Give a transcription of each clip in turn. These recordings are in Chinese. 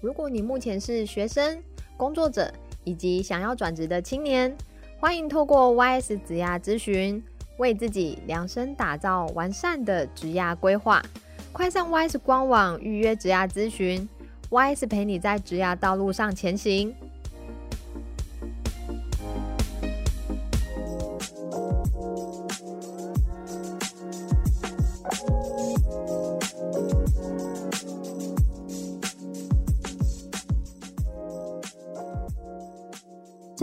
如果你目前是学生、工作者以及想要转职的青年，欢迎透过 YS 职涯咨询，为自己量身打造完善的职涯规划。快上 YS 官网预约职涯咨询，YS 陪你在职涯道路上前行。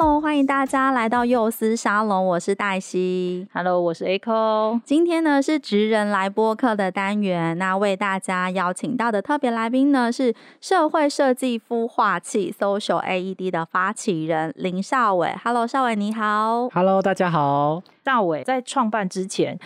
Hello，欢迎大家来到幼思沙龙，我是黛西。Hello，我是 Echo。今天呢是职人来播客的单元，那为大家邀请到的特别来宾呢是社会设计孵化器 Social AED 的发起人林少伟。Hello，少伟你好。Hello，大家好。少伟在创办之前，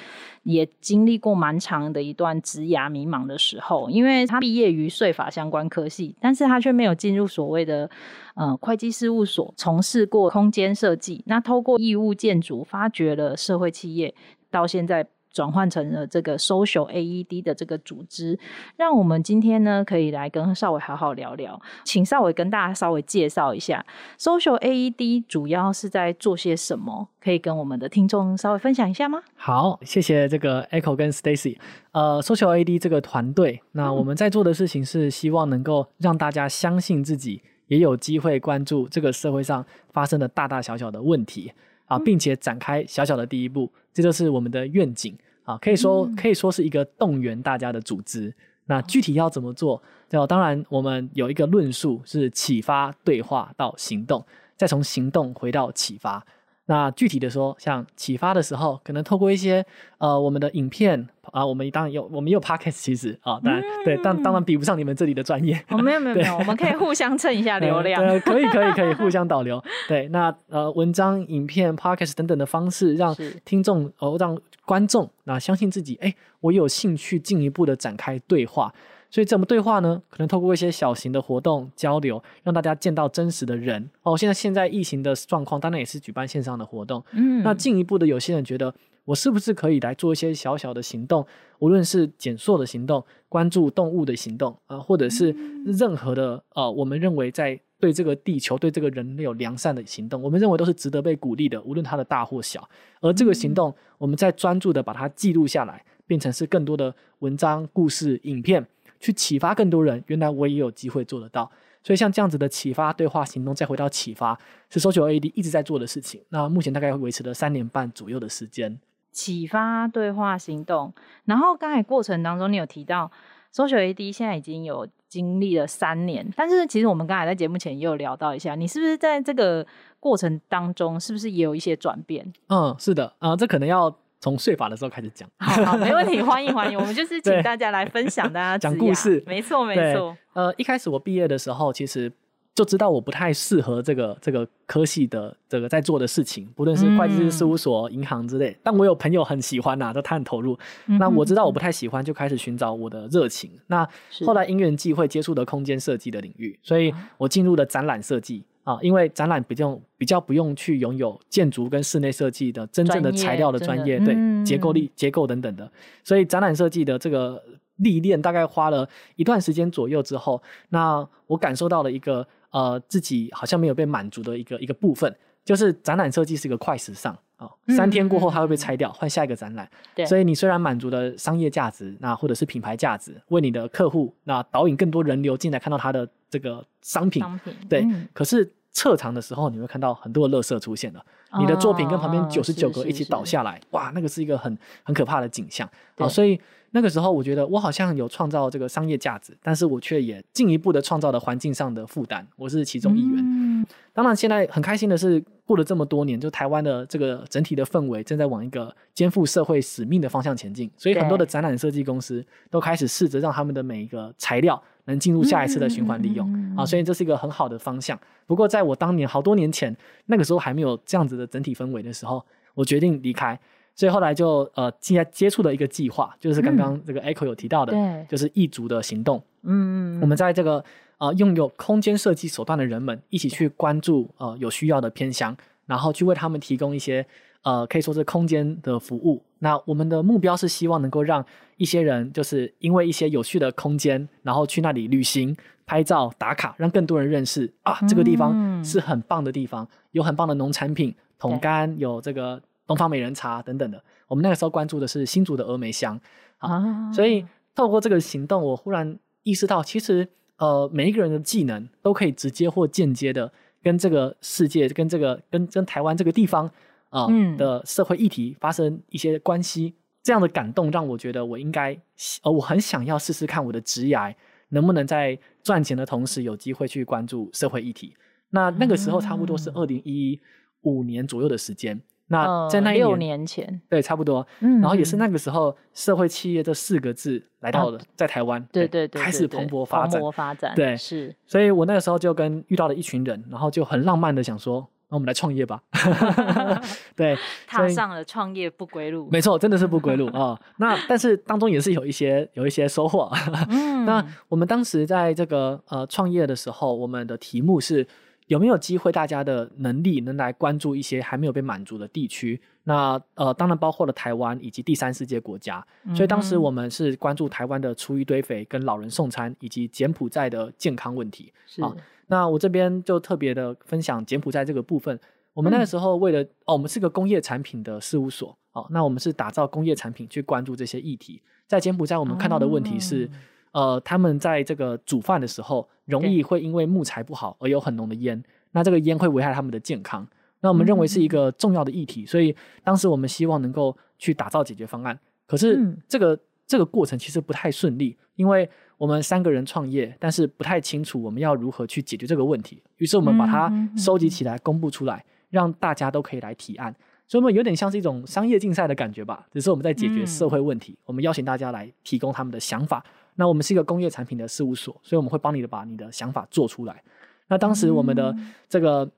也经历过蛮长的一段职涯迷茫的时候，因为他毕业于税法相关科系，但是他却没有进入所谓的呃会计事务所，从事过空间设计。那透过义务建筑，发掘了社会企业，到现在。转换成了这个 Social AED 的这个组织，让我们今天呢可以来跟少伟好好聊聊。请少伟跟大家稍微介绍一下 Social AED 主要是在做些什么，可以跟我们的听众稍微分享一下吗？好，谢谢这个 Echo 跟 Stacy。呃，Social AED 这个团队，那我们在做的事情是希望能够让大家相信自己也有机会关注这个社会上发生的大大小小的问题啊，并且展开小小的第一步。这就是我们的愿景啊，可以说可以说是一个动员大家的组织。那具体要怎么做？就当然我们有一个论述是启发对话到行动，再从行动回到启发。那具体的说，像启发的时候，可能透过一些呃我们的影片啊，我们当然有我们也有 podcast 其实啊，当然、嗯、对，但当然比不上你们这里的专业。哦，没有没有 没有，我们可以互相蹭一下 流量。呃，可以可以可以互相导流。对，那呃文章、影片、podcast 等等的方式，让听众哦让观众那相信自己，哎，我有兴趣进一步的展开对话。所以怎么对话呢？可能透过一些小型的活动交流，让大家见到真实的人哦。现在现在疫情的状况，当然也是举办线上的活动。嗯，那进一步的，有些人觉得我是不是可以来做一些小小的行动，无论是减塑的行动、关注动物的行动啊、呃，或者是任何的呃，我们认为在对这个地球、对这个人类有良善的行动，我们认为都是值得被鼓励的，无论它的大或小。而这个行动，我们在专注的把它记录下来，变成是更多的文章、故事、影片。去启发更多人，原来我也有机会做得到。所以像这样子的启发对话行动，再回到启发，是 Social AED 一直在做的事情。那目前大概维持了三年半左右的时间。启发对话行动，然后刚才过程当中你有提到 Social AED 现在已经有经历了三年，但是其实我们刚才在节目前也有聊到一下，你是不是在这个过程当中，是不是也有一些转变？嗯，是的，啊、呃，这可能要。从税法的时候开始讲，好，好，没问题，欢迎欢迎，我们就是请大家来分享大家讲故事，没错没错。呃，一开始我毕业的时候，其实就知道我不太适合这个这个科系的这个在做的事情，不论是会计师事务所、银、嗯、行之类。但我有朋友很喜欢呐、啊，都他很投入、嗯。那我知道我不太喜欢，就开始寻找我的热情。那后来因缘际会接触的空间设计的领域，所以我进入了展览设计。啊，因为展览比较比较不用去拥有建筑跟室内设计的真正的材料的专业，对、嗯、结构力、结构等等的，所以展览设计的这个历练大概花了一段时间左右之后，那我感受到了一个呃自己好像没有被满足的一个一个部分，就是展览设计是一个快时尚啊。三天过后，它会被拆掉，换、嗯、下一个展览。对，所以你虽然满足了商业价值，那或者是品牌价值，为你的客户那导引更多人流进来看到它的这个商品。商品对、嗯，可是撤场的时候，你会看到很多的垃圾出现了。哦、你的作品跟旁边九十九个一起倒下来，哇，那个是一个很很可怕的景象。好，所以那个时候我觉得我好像有创造这个商业价值，但是我却也进一步的创造了环境上的负担。我是其中一员。嗯当然，现在很开心的是，过了这么多年，就台湾的这个整体的氛围正在往一个肩负社会使命的方向前进，所以很多的展览设计公司都开始试着让他们的每一个材料能进入下一次的循环利用啊，所以这是一个很好的方向。不过，在我当年好多年前，那个时候还没有这样子的整体氛围的时候，我决定离开。所以后来就呃，接接触了一个计划，就是刚刚这个 Echo 有提到的，嗯、就是异族的行动。嗯，我们在这个呃拥有空间设计手段的人们一起去关注呃有需要的偏乡，然后去为他们提供一些呃可以说是空间的服务。那我们的目标是希望能够让一些人就是因为一些有趣的空间，然后去那里旅行、拍照、打卡，让更多人认识啊这个地方是很棒的地方，有很棒的农产品、桶柑，有这个。东方美人茶等等的，我们那个时候关注的是新竹的峨眉乡啊，所以透过这个行动，我忽然意识到，其实呃，每一个人的技能都可以直接或间接的跟这个世界、跟这个跟跟台湾这个地方啊、呃嗯、的社会议题发生一些关系。这样的感动让我觉得，我应该呃，我很想要试试看我的职涯能不能在赚钱的同时有机会去关注社会议题。那那个时候差不多是二零一五年左右的时间。那在那一年、呃、六年前，对，差不多。嗯，然后也是那个时候，社会企业这四个字来到了在台湾，对对对，开始蓬勃发展，蓬勃发展，对，是。所以我那个时候就跟遇到了一群人，然后就很浪漫的想说，那我们来创业吧。对，踏上了创业不归路。没错，真的是不归路 啊、哦。那但是当中也是有一些有一些收获。嗯，那我们当时在这个呃创业的时候，我们的题目是。有没有机会，大家的能力能来关注一些还没有被满足的地区？那呃，当然包括了台湾以及第三世界国家。所以当时我们是关注台湾的厨余堆肥、跟老人送餐以及柬埔寨的健康问题。是啊，那我这边就特别的分享柬埔寨这个部分。我们那个时候为了、嗯、哦，我们是个工业产品的事务所。哦，那我们是打造工业产品去关注这些议题。在柬埔寨，我们看到的问题是。哦呃，他们在这个煮饭的时候，容易会因为木材不好而有很浓的烟，那这个烟会危害他们的健康。那我们认为是一个重要的议题，嗯、所以当时我们希望能够去打造解决方案。可是这个、嗯、这个过程其实不太顺利，因为我们三个人创业，但是不太清楚我们要如何去解决这个问题。于是我们把它收集起来，公布出来，嗯、让大家都可以来提案。所以我们有点像是一种商业竞赛的感觉吧，只是我们在解决社会问题。嗯、我们邀请大家来提供他们的想法。那我们是一个工业产品的事务所，所以我们会帮你的把你的想法做出来。那当时我们的这个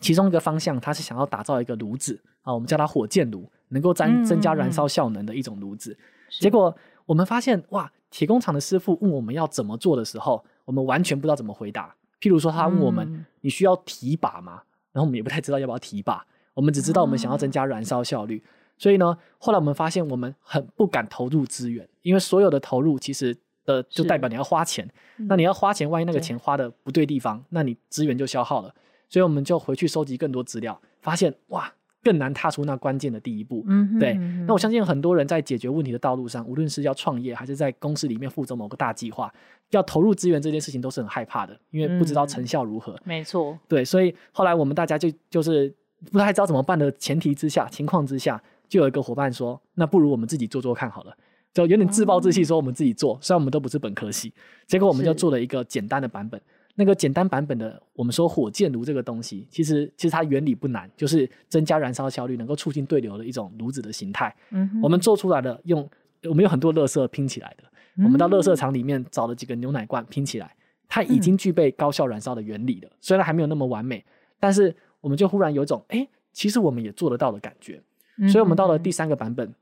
其中一个方向，它是想要打造一个炉子啊，我们叫它火箭炉，能够增增加燃烧效能的一种炉子。结果我们发现，哇，铁工厂的师傅问我们要怎么做的时候，我们完全不知道怎么回答。譬如说，他问我们：“你需要提拔吗？”然后我们也不太知道要不要提拔，我们只知道我们想要增加燃烧效率。所以呢，后来我们发现，我们很不敢投入资源，因为所有的投入其实。呃，就代表你要花钱，那你要花钱，万一那个钱花的不对地方，那你资源就消耗了。所以我们就回去收集更多资料，发现哇，更难踏出那关键的第一步。嗯，对。那我相信很多人在解决问题的道路上，无论是要创业，还是在公司里面负责某个大计划，要投入资源这件事情都是很害怕的，因为不知道成效如何。没错。对，所以后来我们大家就就是不太知道怎么办的前提之下，情况之下，就有一个伙伴说，那不如我们自己做做看好了。就有点自暴自弃，说我们自己做，虽然我们都不是本科系，结果我们就做了一个简单的版本。那个简单版本的，我们说火箭炉这个东西，其实其实它原理不难，就是增加燃烧效率，能够促进对流的一种炉子的形态。嗯，我们做出来的用我们有很多垃圾拼起来的，我们到垃圾场里面找了几个牛奶罐拼起来，它已经具备高效燃烧的原理了。虽然还没有那么完美，但是我们就忽然有一种哎，其实我们也做得到的感觉。所以我们到了第三个版本。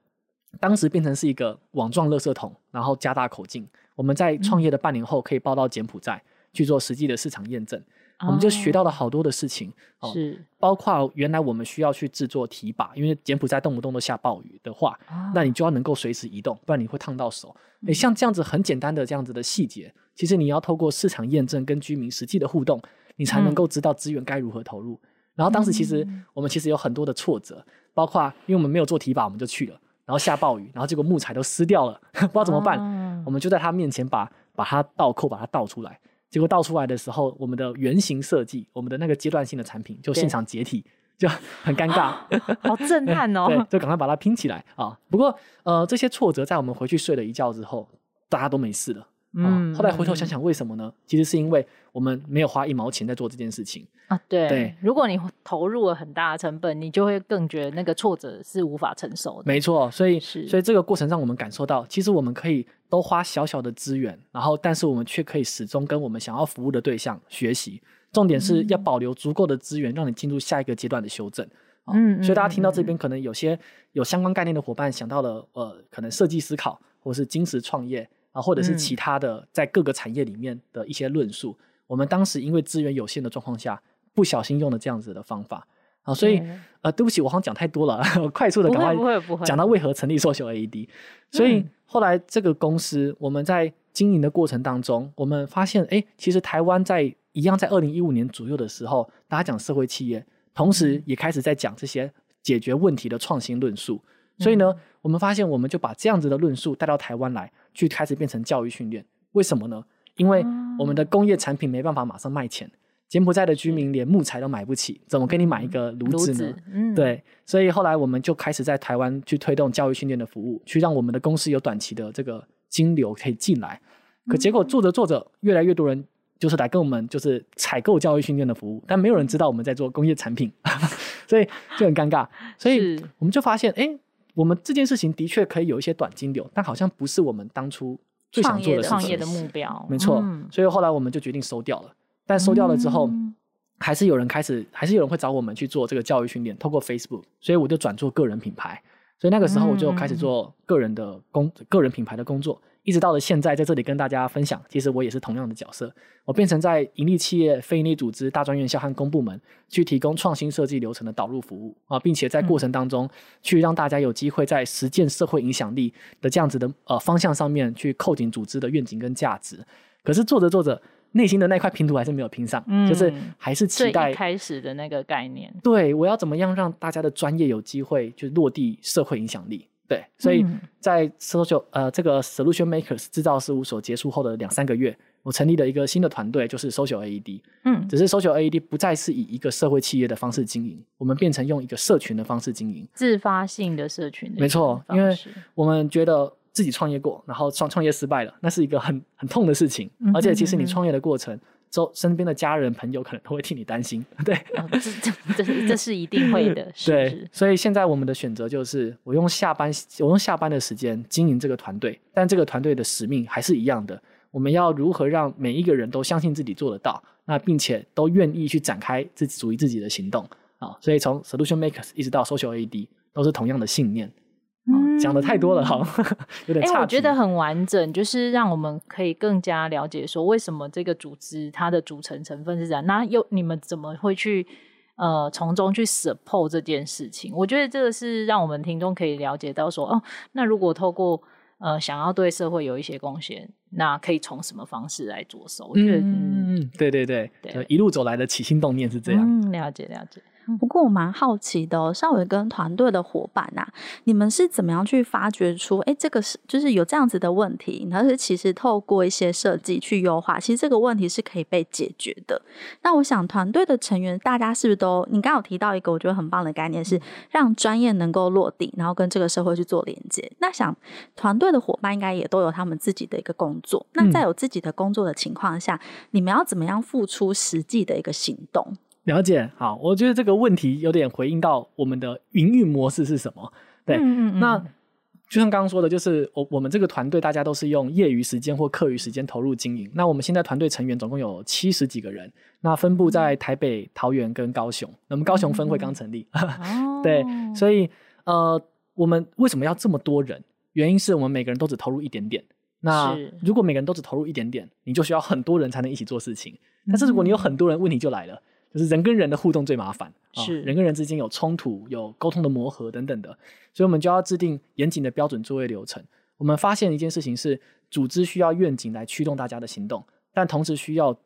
当时变成是一个网状垃圾桶，然后加大口径。我们在创业的半年后，可以报到柬埔寨去做实际的市场验证。我们就学到了好多的事情，是包括原来我们需要去制作提把，因为柬埔寨动不动都下暴雨的话，那你就要能够随时移动，不然你会烫到手。诶，像这样子很简单的这样子的细节，其实你要透过市场验证跟居民实际的互动，你才能够知道资源该如何投入。然后当时其实我们其实有很多的挫折，包括因为我们没有做提把，我们就去了。然后下暴雨，然后结果木材都湿掉了，不知道怎么办。哦、我们就在他面前把把它倒扣，把它倒出来。结果倒出来的时候，我们的原型设计，我们的那个阶段性的产品就现场解体，就很尴尬，好震撼哦。对，就赶快把它拼起来啊。不过呃，这些挫折在我们回去睡了一觉之后，大家都没事了。嗯，后来回头想想，为什么呢？其实是因为我们没有花一毛钱在做这件事情啊。对对，如果你投入了很大的成本，你就会更觉得那个挫折是无法承受的。没错，所以是所以这个过程让我们感受到，其实我们可以都花小小的资源，然后但是我们却可以始终跟我们想要服务的对象学习。重点是要保留足够的资源，让你进入下一个阶段的修正。嗯，所以大家听到这边，可能有些有相关概念的伙伴想到了，呃，可能设计思考，或是金石创业。啊，或者是其他的，在各个产业里面的一些论述，嗯、我们当时因为资源有限的状况下，不小心用了这样子的方法。啊，所以、嗯、呃，对不起，我好像讲太多了，快速的赶快讲到为何成立 Social AED。所以后来这个公司我们在经营的过程当中，我们发现，哎，其实台湾在一样在二零一五年左右的时候，大家讲社会企业，同时也开始在讲这些解决问题的创新论述。所以呢，我们发现，我们就把这样子的论述带到台湾来，去开始变成教育训练。为什么呢？因为我们的工业产品没办法马上卖钱，柬埔寨的居民连木材都买不起，怎么给你买一个炉子呢？嗯，对。所以后来我们就开始在台湾去推动教育训练的服务，去让我们的公司有短期的这个金流可以进来。可结果做着做着，越来越多人就是来跟我们就是采购教育训练的服务，但没有人知道我们在做工业产品，所以就很尴尬。所以我们就发现，哎。我们这件事情的确可以有一些短金流，但好像不是我们当初最想做的。创业的目标，没错。嗯、所以后来我们就决定收掉了。但收掉了之后，嗯、还是有人开始，还是有人会找我们去做这个教育训练，透过 Facebook。所以我就转做个人品牌。所以那个时候我就开始做个人的工，嗯、个人品牌的工作。一直到了现在，在这里跟大家分享，其实我也是同样的角色。我变成在盈利企业、非盈利组织、大专院校和公部门去提供创新设计流程的导入服务啊，并且在过程当中去让大家有机会在实践社会影响力的这样子的呃方向上面去扣紧组织的愿景跟价值。可是做着做着，内心的那块拼图还是没有拼上，嗯、就是还是期待开始的那个概念。对，我要怎么样让大家的专业有机会去落地社会影响力？对，所以在 social 呃这个 solution makers 制造事务所结束后的两三个月，我成立了一个新的团队，就是 social AED。嗯，只是 social AED 不再是以一个社会企业的方式经营，我们变成用一个社群的方式经营，自发性的社群的。没错，因为我们觉得自己创业过，然后创创业失败了，那是一个很很痛的事情，而且其实你创业的过程。周身边的家人朋友可能都会替你担心，对，哦、这这这这是一定会的，是是对。所以现在我们的选择就是，我用下班我用下班的时间经营这个团队，但这个团队的使命还是一样的。我们要如何让每一个人都相信自己做得到，那并且都愿意去展开自己属于自己的行动啊？所以从 Solution Makers 一直到 Social AED 都是同样的信念。讲的太多了，好，有点差。哎、欸，我觉得很完整，就是让我们可以更加了解说，为什么这个组织它的组成成分是这样。那又你们怎么会去呃从中去 support 这件事情？我觉得这个是让我们听众可以了解到说，哦，那如果透过呃想要对社会有一些贡献，那可以从什么方式来着手？我觉得，嗯，嗯对对对，对，一路走来的起心动念是这样。嗯，了解了解。不过我蛮好奇的哦，尚纬跟团队的伙伴啊，你们是怎么样去发掘出，哎，这个是就是有这样子的问题，然后是其实透过一些设计去优化，其实这个问题是可以被解决的。那我想团队的成员大家是不是都，你刚刚有提到一个我觉得很棒的概念，是让专业能够落地，然后跟这个社会去做连接。那想团队的伙伴应该也都有他们自己的一个工作，那在有自己的工作的情况下，你们要怎么样付出实际的一个行动？了解，好，我觉得这个问题有点回应到我们的营运模式是什么？对，嗯嗯嗯，那就像刚刚说的，就是我我们这个团队大家都是用业余时间或课余时间投入经营。那我们现在团队成员总共有七十几个人，那分布在台北、桃园跟高雄。那我们高雄分会刚成立，对，所以呃，我们为什么要这么多人？原因是我们每个人都只投入一点点。那如果每个人都只投入一点点，你就需要很多人才能一起做事情。但是如果你有很多人，问题就来了。就是人跟人的互动最麻烦，是、哦、人跟人之间有冲突、有沟通的磨合等等的，所以我们就要制定严谨的标准作业流程。我们发现一件事情是，组织需要愿景来驱动大家的行动，但同时需要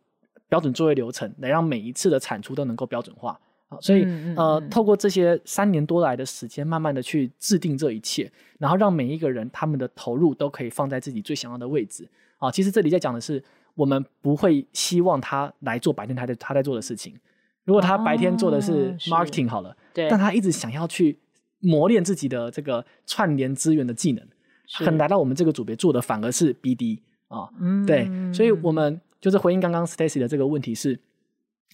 标准作业流程来让每一次的产出都能够标准化。啊、哦，所以嗯嗯嗯呃，透过这些三年多来的时间，慢慢的去制定这一切，然后让每一个人他们的投入都可以放在自己最想要的位置。啊、哦，其实这里在讲的是，我们不会希望他来做白天他在他在做的事情。如果他白天做的是 marketing 好了，哦、对，但他一直想要去磨练自己的这个串联资源的技能，是很来到我们这个组别做的反而是 BD 啊。嗯，对，所以我们就是回应刚刚 Stacy 的这个问题是，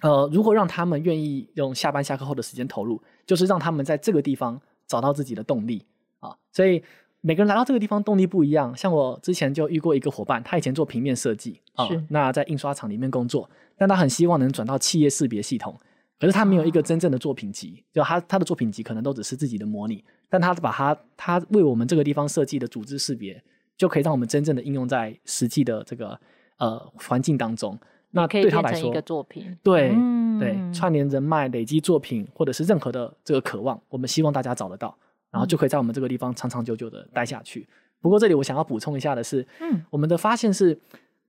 呃，如果让他们愿意用下班下课后的时间投入，就是让他们在这个地方找到自己的动力啊。所以每个人来到这个地方动力不一样。像我之前就遇过一个伙伴，他以前做平面设计啊，那在印刷厂里面工作，但他很希望能转到企业识别系统。可是他没有一个真正的作品集，就他他的作品集可能都只是自己的模拟，但他把他他为我们这个地方设计的组织识别，就可以让我们真正的应用在实际的这个呃环境当中。那对他来说，一个作品，对、嗯、对，串联人脉、累积作品，或者是任何的这个渴望，我们希望大家找得到，然后就可以在我们这个地方长长久久的待下去。不过这里我想要补充一下的是，嗯，我们的发现是，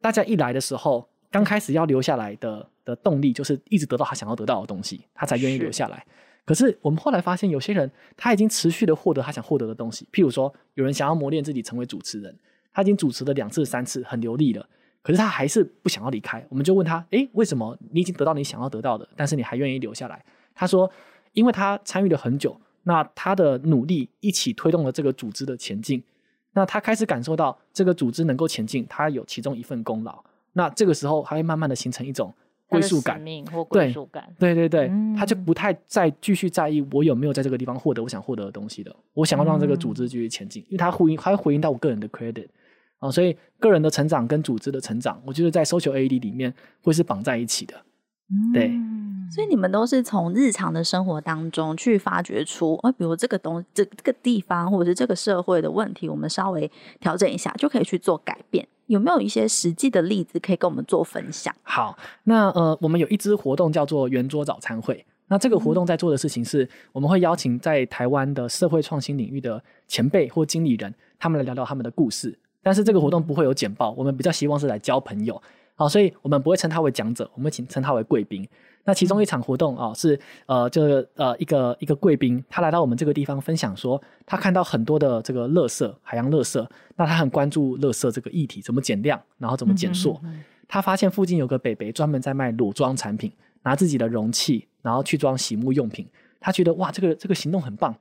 大家一来的时候，刚开始要留下来的。的动力就是一直得到他想要得到的东西，他才愿意留下来。可是我们后来发现，有些人他已经持续的获得他想获得的东西。譬如说，有人想要磨练自己成为主持人，他已经主持了两次、三次，很流利了，可是他还是不想要离开。我们就问他：诶，为什么你已经得到你想要得到的，但是你还愿意留下来？他说：因为他参与了很久，那他的努力一起推动了这个组织的前进。那他开始感受到这个组织能够前进，他有其中一份功劳。那这个时候，他会慢慢的形成一种。归属感或归属感，对对对对，嗯、他就不太再继续在意我有没有在这个地方获得我想获得的东西的。我想要让这个组织继续前进，嗯、因为他回应，他会回应到我个人的 credit 啊，所以个人的成长跟组织的成长，我觉得在 Social AED 里面会是绑在一起的。对，嗯、所以你们都是从日常的生活当中去发掘出，呃，比如这个东这这个地方或者是这个社会的问题，我们稍微调整一下就可以去做改变。有没有一些实际的例子可以跟我们做分享？好，那呃，我们有一支活动叫做圆桌早餐会。那这个活动在做的事情是，我们会邀请在台湾的社会创新领域的前辈或经理人，他们来聊聊他们的故事。但是这个活动不会有简报，我们比较希望是来交朋友。好，所以我们不会称他为讲者，我们请称他为贵宾。那其中一场活动啊、哦，是呃，就是呃一个一个贵宾，他来到我们这个地方分享说，他看到很多的这个垃圾，海洋垃圾，那他很关注垃圾这个议题，怎么减量，然后怎么减塑。嗯哼嗯。他发现附近有个北北专门在卖裸装产品，拿自己的容器，然后去装洗沐用品。他觉得哇，这个这个行动很棒。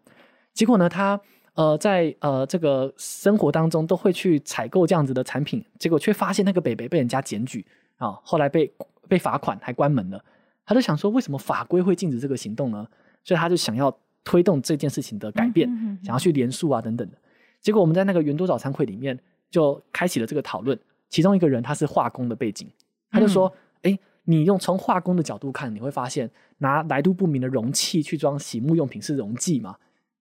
结果呢，他呃在呃这个生活当中都会去采购这样子的产品，结果却发现那个北北被人家检举啊、哦，后来被被罚款，还关门了。他就想说，为什么法规会禁止这个行动呢？所以他就想要推动这件事情的改变，想要去连署啊等等的。结果我们在那个圆桌早餐会里面就开启了这个讨论。其中一个人他是化工的背景，他就说：“哎、嗯，你用从化工的角度看，你会发现拿来路不明的容器去装洗沐用品是溶剂嘛？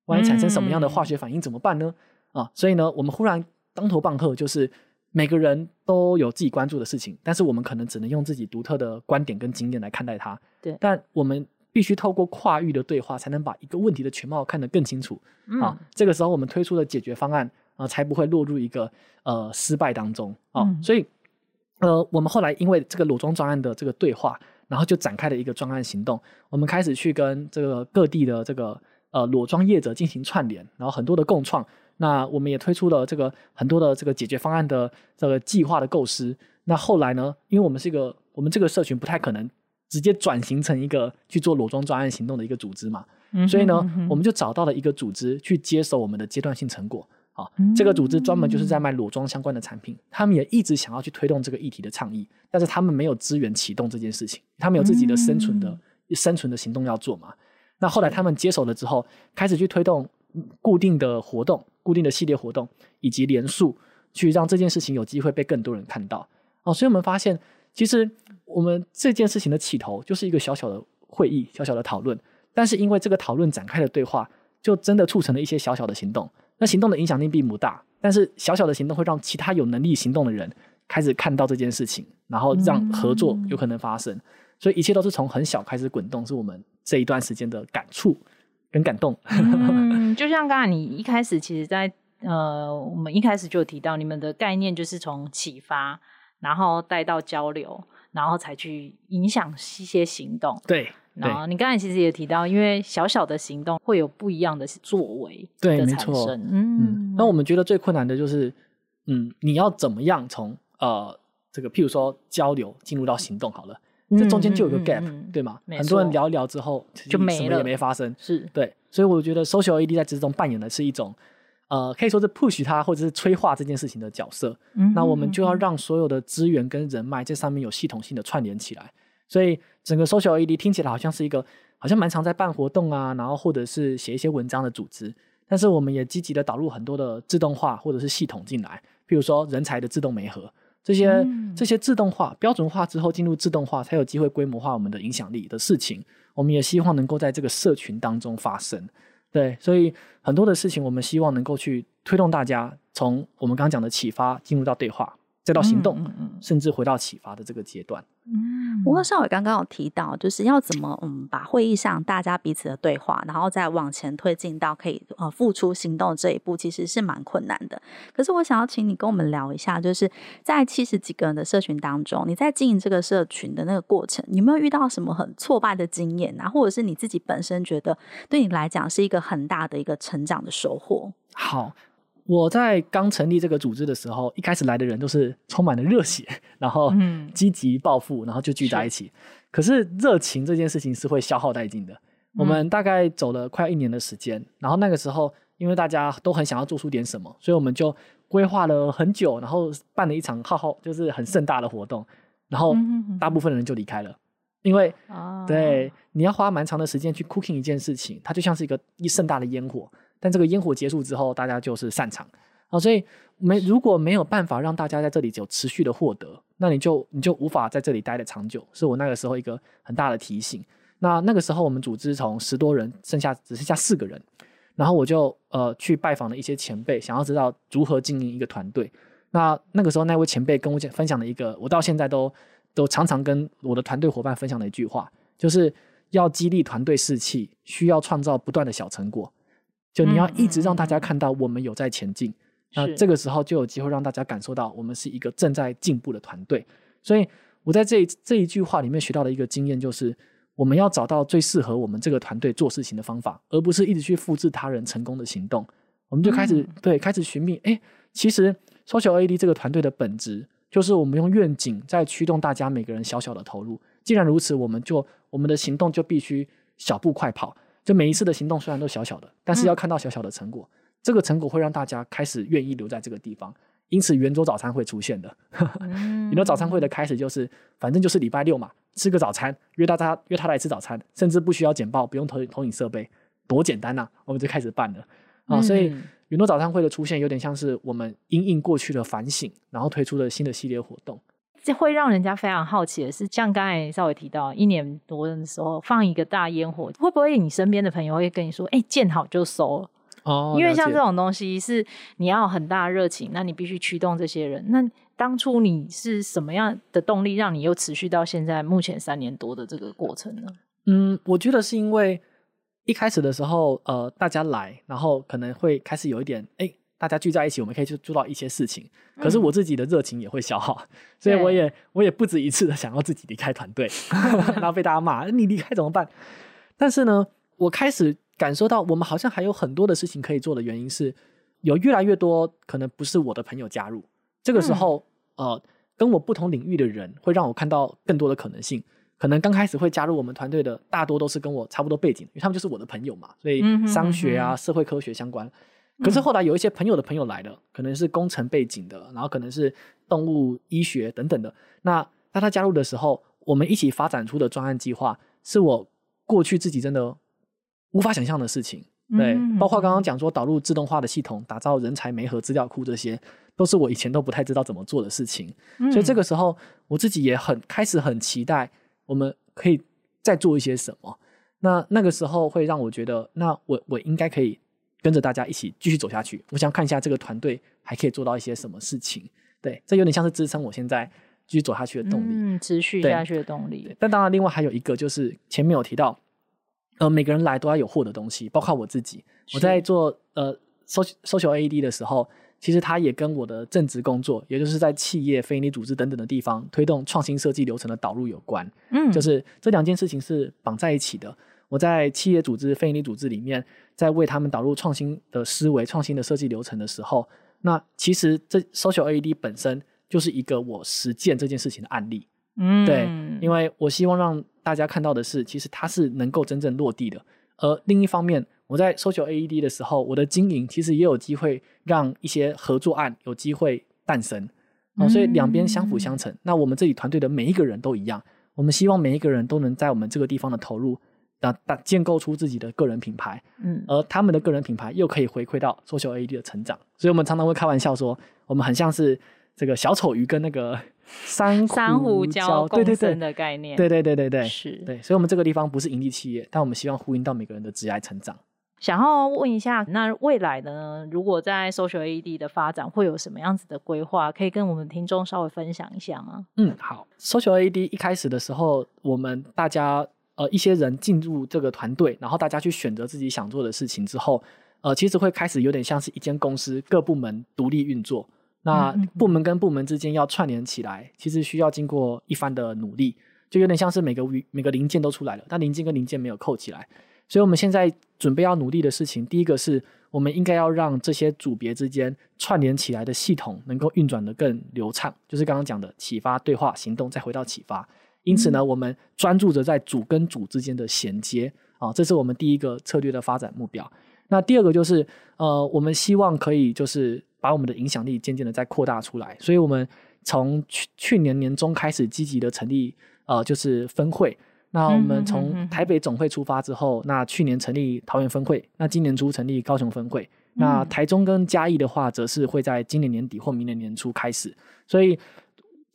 万一产生什么样的化学反应怎么办呢？”嗯、啊，所以呢，我们忽然当头棒喝，就是。每个人都有自己关注的事情，但是我们可能只能用自己独特的观点跟经验来看待它。对，但我们必须透过跨域的对话，才能把一个问题的全貌看得更清楚。嗯、啊，这个时候我们推出的解决方案啊，才不会落入一个呃失败当中。啊，嗯、所以呃，我们后来因为这个裸装专案的这个对话，然后就展开了一个专案行动。我们开始去跟这个各地的这个呃裸装业者进行串联，然后很多的共创。那我们也推出了这个很多的这个解决方案的这个计划的构思。那后来呢，因为我们是一个我们这个社群不太可能直接转型成一个去做裸装专案行动的一个组织嘛，嗯、所以呢，嗯、我们就找到了一个组织去接手我们的阶段性成果。啊，嗯、这个组织专门就是在卖裸装相关的产品，他们也一直想要去推动这个议题的倡议，但是他们没有资源启动这件事情，他们有自己的生存的、嗯、生存的行动要做嘛。那后来他们接手了之后，开始去推动固定的活动。固定的系列活动以及连署，去让这件事情有机会被更多人看到哦。所以我们发现，其实我们这件事情的起头就是一个小小的会议、小小的讨论，但是因为这个讨论展开的对话，就真的促成了一些小小的行动。那行动的影响力并不大，但是小小的行动会让其他有能力行动的人开始看到这件事情，然后让合作有可能发生。所以一切都是从很小开始滚动，是我们这一段时间的感触。很感动，嗯，就像刚才你一开始，其实在，在呃，我们一开始就有提到，你们的概念就是从启发，然后带到交流，然后才去影响一些行动。对，然后你刚才其实也提到，因为小小的行动会有不一样的作为的。对，没错。嗯，嗯，那我们觉得最困难的就是，嗯，你要怎么样从呃这个，譬如说交流进入到行动好了。这中间就有个 gap，、嗯、对吗？很多人聊一聊之后就没了，什么也没发生。是对，所以我觉得 Social AED 在之中扮演的是一种呃，可以说是 push 它或者是催化这件事情的角色。嗯，那我们就要让所有的资源跟人脉在上面有系统性的串联起来。所以整个 Social AD 听起来好像是一个好像蛮常在办活动啊，然后或者是写一些文章的组织。但是我们也积极的导入很多的自动化或者是系统进来，譬如说人才的自动媒合，这些、嗯、这些自动化标准化之后进入自动化，才有机会规模化我们的影响力的事情。我们也希望能够在这个社群当中发生。对，所以很多的事情，我们希望能够去推动大家从我们刚刚讲的启发进入到对话，再到行动，甚至回到启发的这个阶段。嗯，不过少伟刚刚有提到，就是要怎么嗯把会议上大家彼此的对话，然后再往前推进到可以呃付出行动这一步，其实是蛮困难的。可是我想要请你跟我们聊一下，就是在七十几个人的社群当中，你在经营这个社群的那个过程，你有没有遇到什么很挫败的经验啊？或者是你自己本身觉得对你来讲是一个很大的一个成长的收获？好。我在刚成立这个组织的时候，一开始来的人都是充满了热血，然后积极抱负，然后就聚在一起。是，可是热情这件事情是会消耗殆尽的。我们大概走了快一年的时间，然后那个时候因为大家都很想要做出点什么，所以我们就规划了很久，然后办了一场浩浩就是很盛大的活动，然后大部分人就离开了，因为对你要花蛮长的时间去 cooking 一件事情，它就像是一个一盛大的烟火。但这个烟火结束之后，大家就是散场啊，所以没如果没有办法让大家在这里有持续的获得，那你就你就无法在这里待得长久，是我那个时候一个很大的提醒。那那个时候我们组织从十多人剩下只剩下四个人，然后我就呃去拜访了一些前辈，想要知道如何经营一个团队。那那个时候那位前辈跟我讲分享了一个，我到现在都都常常跟我的团队伙伴分享的一句话，就是要激励团队士气，需要创造不断的小成果。就你要一直让大家看到我们有在前进，那、嗯、这个时候就有机会让大家感受到我们是一个正在进步的团队。所以我在这一这一句话里面学到的一个经验就是，我们要找到最适合我们这个团队做事情的方法，而不是一直去复制他人成功的行动。我们就开始、嗯、对开始寻觅，哎，其实 Social AD 这个团队的本质就是我们用愿景在驱动大家每个人小小的投入。既然如此，我们就我们的行动就必须小步快跑。就每一次的行动虽然都小小的，但是要看到小小的成果，嗯、这个成果会让大家开始愿意留在这个地方。因此，圆桌早餐会出现的。圆桌早餐会的开始就是，反正就是礼拜六嘛，吃个早餐，约大家约他来吃早餐，甚至不需要简报，不用投投影设备，多简单呐、啊！我们就开始办了啊。所以，圆桌早餐会的出现有点像是我们因应过去的反省，然后推出的新的系列活动。这会让人家非常好奇的是，像刚才稍微提到，一年多的时候放一个大烟火，会不会你身边的朋友会跟你说：“哎、欸，见好就收。”哦，因为像这种东西是你要很大的热情，那你必须驱动这些人。那当初你是什么样的动力，让你又持续到现在目前三年多的这个过程呢？嗯，我觉得是因为一开始的时候，呃，大家来，然后可能会开始有一点，哎、欸。大家聚在一起，我们可以去做到一些事情。可是我自己的热情也会消耗，嗯、所以我也我也不止一次的想要自己离开团队，然后被大家骂，你离开怎么办？但是呢，我开始感受到我们好像还有很多的事情可以做的原因是，有越来越多可能不是我的朋友加入。这个时候，嗯、呃，跟我不同领域的人会让我看到更多的可能性。可能刚开始会加入我们团队的大多都是跟我差不多背景，因为他们就是我的朋友嘛，所以商学啊、嗯、哼哼哼社会科学相关。可是后来有一些朋友的朋友来了，可能是工程背景的，然后可能是动物医学等等的。那当他加入的时候，我们一起发展出的专案计划，是我过去自己真的无法想象的事情。对，包括刚刚讲说导入自动化的系统，打造人才媒合资料库，这些都是我以前都不太知道怎么做的事情。所以这个时候，我自己也很开始很期待，我们可以再做一些什么。那那个时候会让我觉得，那我我应该可以。跟着大家一起继续走下去，我想看一下这个团队还可以做到一些什么事情。对，这有点像是支撑我现在继续走下去的动力，嗯，持续下去的动力。但当然，另外还有一个就是前面有提到，呃，每个人来都要有获得东西，包括我自己。我在做呃 social social AD 的时候，其实它也跟我的正职工作，也就是在企业、非营利组织等等的地方推动创新设计流程的导入有关。嗯，就是这两件事情是绑在一起的。我在企业组织、非营利组织里面，在为他们导入创新的思维、创新的设计流程的时候，那其实这 Social AD 本身就是一个我实践这件事情的案例。嗯，对，因为我希望让大家看到的是，其实它是能够真正落地的。而另一方面，我在 Social AED 的时候，我的经营其实也有机会让一些合作案有机会诞生。哦，所以两边相辅相成。嗯、那我们这里团队的每一个人都一样，我们希望每一个人都能在我们这个地方的投入，打打建构出自己的个人品牌。嗯，而他们的个人品牌又可以回馈到 Social AED 的成长。所以我们常常会开玩笑说，我们很像是这个小丑鱼跟那个珊瑚珊瑚礁共生的概念。对对对对对，是对。所以我们这个地方不是盈利企业，但我们希望呼应到每个人的职业成长。想要问一下，那未来呢？如果在 Social AED 的发展会有什么样子的规划？可以跟我们听众稍微分享一下吗？嗯，好。Social AED 一开始的时候，我们大家呃一些人进入这个团队，然后大家去选择自己想做的事情之后，呃，其实会开始有点像是一间公司，各部门独立运作。那部门跟部门之间要串联起来，其实需要经过一番的努力，就有点像是每个每个零件都出来了，但零件跟零件没有扣起来。所以，我们现在准备要努力的事情，第一个是我们应该要让这些组别之间串联起来的系统能够运转得更流畅，就是刚刚讲的启发、对话、行动，再回到启发。因此呢，我们专注着在组跟组之间的衔接啊，这是我们第一个策略的发展目标。那第二个就是，呃，我们希望可以就是把我们的影响力渐渐的再扩大出来。所以我们从去去年年中开始积极的成立，呃，就是分会。那我们从台北总会出发之后，那去年成立桃园分会，那今年初成立高雄分会，那台中跟嘉义的话，则是会在今年年底或明年年初开始。所以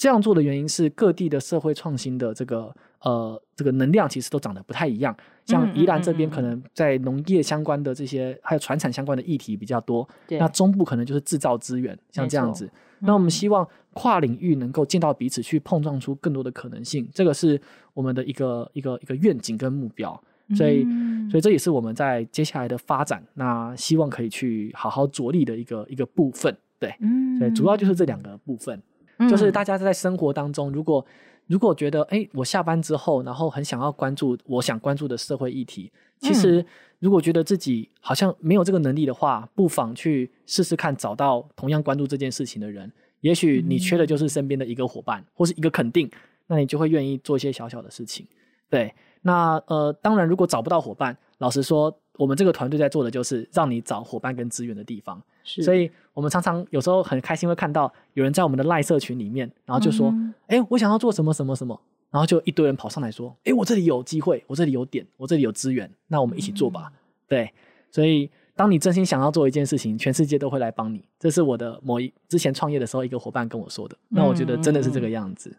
这样做的原因是，各地的社会创新的这个呃这个能量其实都长得不太一样。像宜兰这边可能在农业相关的这些，还有船产相关的议题比较多。那中部可能就是制造资源，像这样子。那我们希望跨领域能够见到彼此，去碰撞出更多的可能性，这个是我们的一个一个一个愿景跟目标。所以，所以这也是我们在接下来的发展，那希望可以去好好着力的一个一个部分。对，所以主要就是这两个部分，就是大家在生活当中，如果如果觉得，哎，我下班之后，然后很想要关注我想关注的社会议题，其实如果觉得自己好像没有这个能力的话，不妨去试试看，找到同样关注这件事情的人。也许你缺的就是身边的一个伙伴，或是一个肯定，那你就会愿意做一些小小的事情。对，那呃，当然，如果找不到伙伴，老实说，我们这个团队在做的就是让你找伙伴跟资源的地方。是，所以我们常常有时候很开心会看到有人在我们的赖社群里面，然后就说：“哎、嗯欸，我想要做什么什么什么。”然后就一堆人跑上来说：“哎、欸，我这里有机会，我这里有点，我这里有资源，那我们一起做吧。嗯”对，所以。当你真心想要做一件事情，全世界都会来帮你。这是我的某一之前创业的时候，一个伙伴跟我说的。那我觉得真的是这个样子。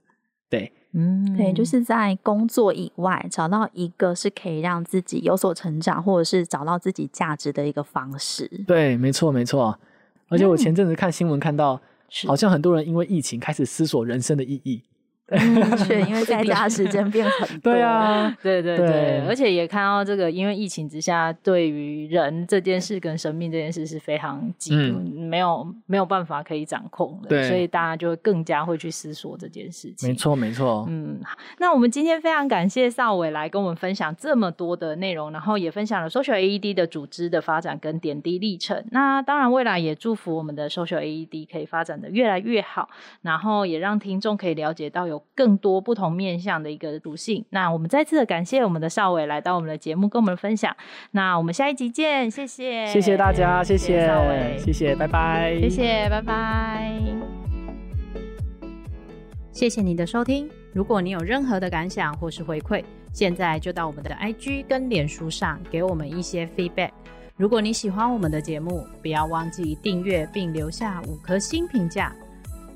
对，嗯，对，就是在工作以外找到一个是可以让自己有所成长，或者是找到自己价值的一个方式。对，没错，没错。而且我前阵子看新闻看到，嗯、好像很多人因为疫情开始思索人生的意义。对，因为 在家时间变很多。对啊，对对对，而且也看到这个，因为疫情之下，对于人这件事跟生命这件事是非常紧，没有没有办法可以掌控的，所以大家就会更加会去思索这件事情。没错，没错。嗯，那我们今天非常感谢邵伟来跟我们分享这么多的内容，然后也分享了 Social AED 的组织的发展跟点滴历程。那当然，未来也祝福我们的 Social AED 可以发展的越来越好，然后也让听众可以了解到有。更多不同面向的一个属性。那我们再次的感谢我们的邵伟来到我们的节目跟我们分享。那我们下一集见，谢谢，谢谢大家，谢谢邵伟，谢谢，拜拜，谢谢，拜拜，谢谢你的收听。如果你有任何的感想或是回馈，现在就到我们的 IG 跟脸书上给我们一些 feedback。如果你喜欢我们的节目，不要忘记订阅并留下五颗星评价。